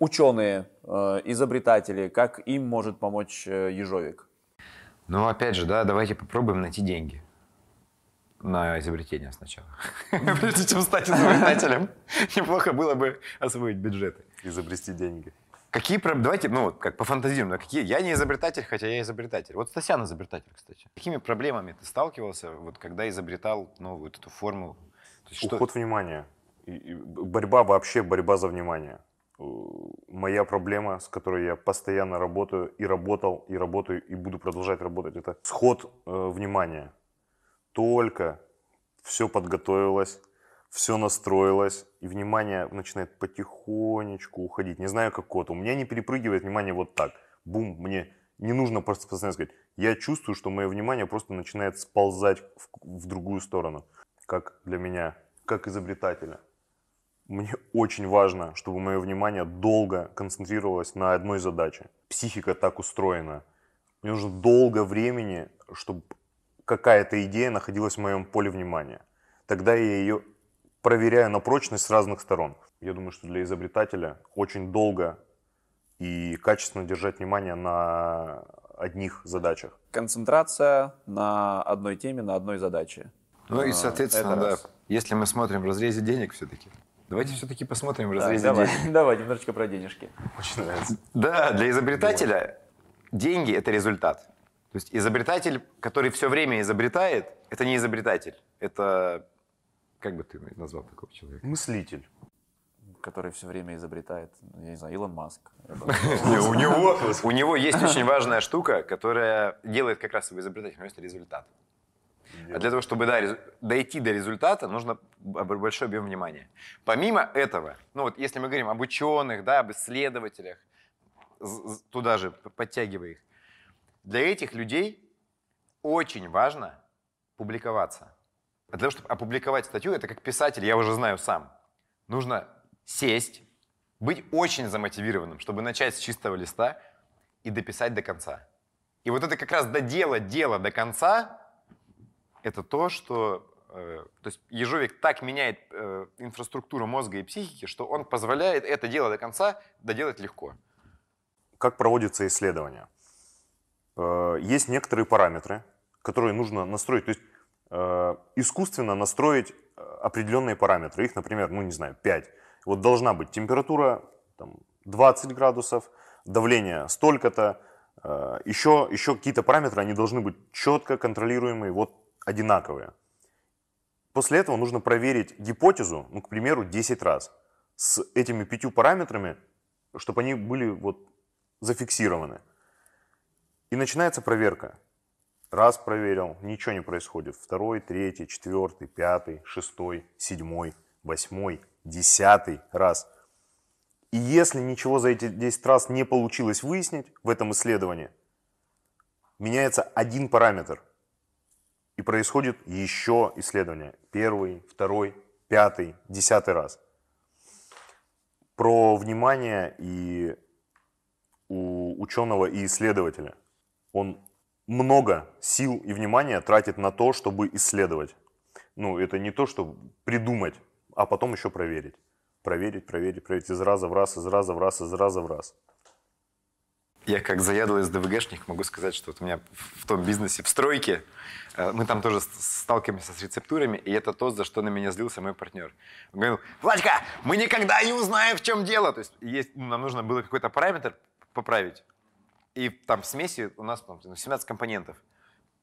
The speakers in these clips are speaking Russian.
ученые, э, изобретатели, как им может помочь э, ежовик? Ну, опять же, да, давайте попробуем найти деньги на изобретение сначала. Прежде чем стать изобретателем, неплохо было бы освоить бюджеты. Изобрести деньги. Какие проблемы? Давайте, ну, как пофантазируем. Какие? Я не изобретатель, хотя я изобретатель. Вот Стасян изобретатель, кстати. Какими проблемами ты сталкивался, вот, когда изобретал новую вот эту формулу? Уход что... внимания. И, и борьба вообще, борьба за внимание. Э, моя проблема, с которой я постоянно работаю и работал, и работаю, и буду продолжать работать, это сход э, внимания. Только все подготовилось, все настроилось, и внимание начинает потихонечку уходить. Не знаю, как кот. У меня не перепрыгивает внимание вот так. Бум, мне не нужно просто постоянно сказать. Я чувствую, что мое внимание просто начинает сползать в, в другую сторону. Как для меня, как изобретателя. Мне очень важно, чтобы мое внимание долго концентрировалось на одной задаче. Психика так устроена. Мне нужно долго времени, чтобы какая-то идея находилась в моем поле внимания. Тогда я ее проверяю на прочность с разных сторон. Я думаю, что для изобретателя очень долго и качественно держать внимание на одних задачах. Концентрация на одной теме, на одной задаче. Ну и, а, соответственно, да, если мы смотрим в разрезе денег все-таки, давайте все-таки посмотрим в разрезе давай, денег. Давай, немножечко про денежки. Очень нравится. Да, для изобретателя деньги – это результат. То есть изобретатель, который все время изобретает, это не изобретатель, это как бы ты назвал такого человека? Мыслитель. Который все время изобретает, ну, я не знаю, Илон Маск. У него, у него есть очень важная штука, которая делает как раз его изобретателем, это результат. А для того, чтобы да, дойти до результата, нужно большой объем внимания. Помимо этого, ну вот если мы говорим об ученых, да, об исследователях, туда же подтягивая их, для этих людей очень важно публиковаться. А для того, чтобы опубликовать статью, это как писатель, я уже знаю сам. Нужно сесть, быть очень замотивированным, чтобы начать с чистого листа и дописать до конца. И вот это как раз доделать дело до конца, это то, что... Э, то есть ежовик так меняет э, инфраструктуру мозга и психики, что он позволяет это дело до конца доделать легко. Как проводится исследование? Э, есть некоторые параметры, которые нужно настроить. То есть искусственно настроить определенные параметры. Их, например, ну не знаю, 5. Вот должна быть температура там, 20 градусов, давление столько-то, еще, еще какие-то параметры, они должны быть четко контролируемые, вот одинаковые. После этого нужно проверить гипотезу, ну, к примеру, 10 раз с этими пятью параметрами, чтобы они были вот зафиксированы. И начинается проверка. Раз проверил, ничего не происходит. Второй, третий, четвертый, пятый, шестой, седьмой, восьмой, десятый раз. И если ничего за эти 10 раз не получилось выяснить в этом исследовании, меняется один параметр. И происходит еще исследование. Первый, второй, пятый, десятый раз. Про внимание и у ученого и исследователя. Он много сил и внимания тратит на то, чтобы исследовать. Ну, это не то, что придумать, а потом еще проверить. Проверить, проверить, проверить из раза в раз, из раза в раз, из раза в раз. Я как заядлый СДВГшник могу сказать, что вот у меня в том бизнесе, в стройке, э, мы там тоже сталкиваемся с рецептурами, и это то, за что на меня злился мой партнер. Он говорил, Владька, мы никогда не узнаем, в чем дело. То есть, есть ну, нам нужно было какой-то параметр поправить. И там в смеси у нас там, 17 компонентов.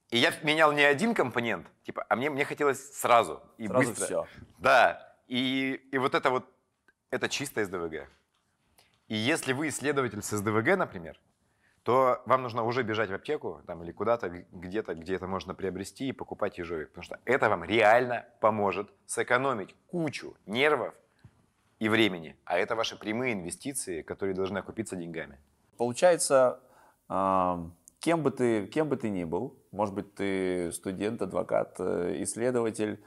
И я менял не один компонент, типа, а мне, мне хотелось сразу и сразу быстро. все. Да. И, и вот это вот, это чисто СДВГ. И если вы исследователь с СДВГ, например, то вам нужно уже бежать в аптеку там, или куда-то, где-то, где это можно приобрести и покупать ежовик. Потому что это вам реально поможет сэкономить кучу нервов и времени. А это ваши прямые инвестиции, которые должны окупиться деньгами. Получается, Кем бы, ты, кем бы ты ни был, может быть, ты студент, адвокат, э, исследователь,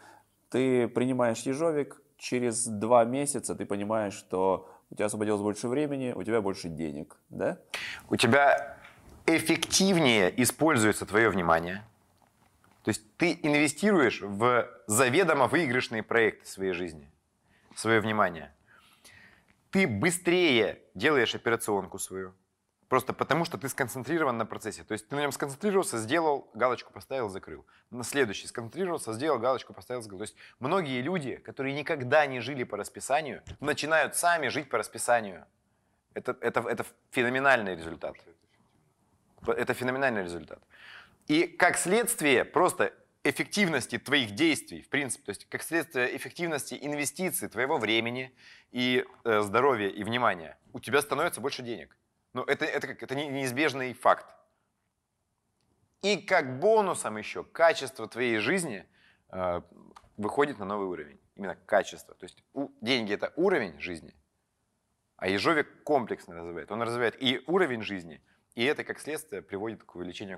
ты принимаешь ежовик, через два месяца ты понимаешь, что у тебя освободилось больше времени, у тебя больше денег, да? У тебя эффективнее используется твое внимание. То есть ты инвестируешь в заведомо выигрышные проекты своей жизни, свое внимание. ты быстрее делаешь операционку свою, просто потому что ты сконцентрирован на процессе. То есть ты на нем сконцентрировался, сделал, галочку поставил, закрыл. На следующий сконцентрировался, сделал, галочку поставил, закрыл. То есть многие люди, которые никогда не жили по расписанию, начинают сами жить по расписанию. Это, это, это феноменальный результат. Это феноменальный результат. И как следствие просто эффективности твоих действий, в принципе, то есть как следствие эффективности инвестиций, твоего времени и э, здоровья и внимания, у тебя становится больше денег. Ну, это, это, как, это неизбежный факт. И как бонусом еще качество твоей жизни э, выходит на новый уровень. Именно качество. То есть у, деньги это уровень жизни, а ежовик комплексно развивает. Он развивает и уровень жизни, и это как следствие приводит к увеличению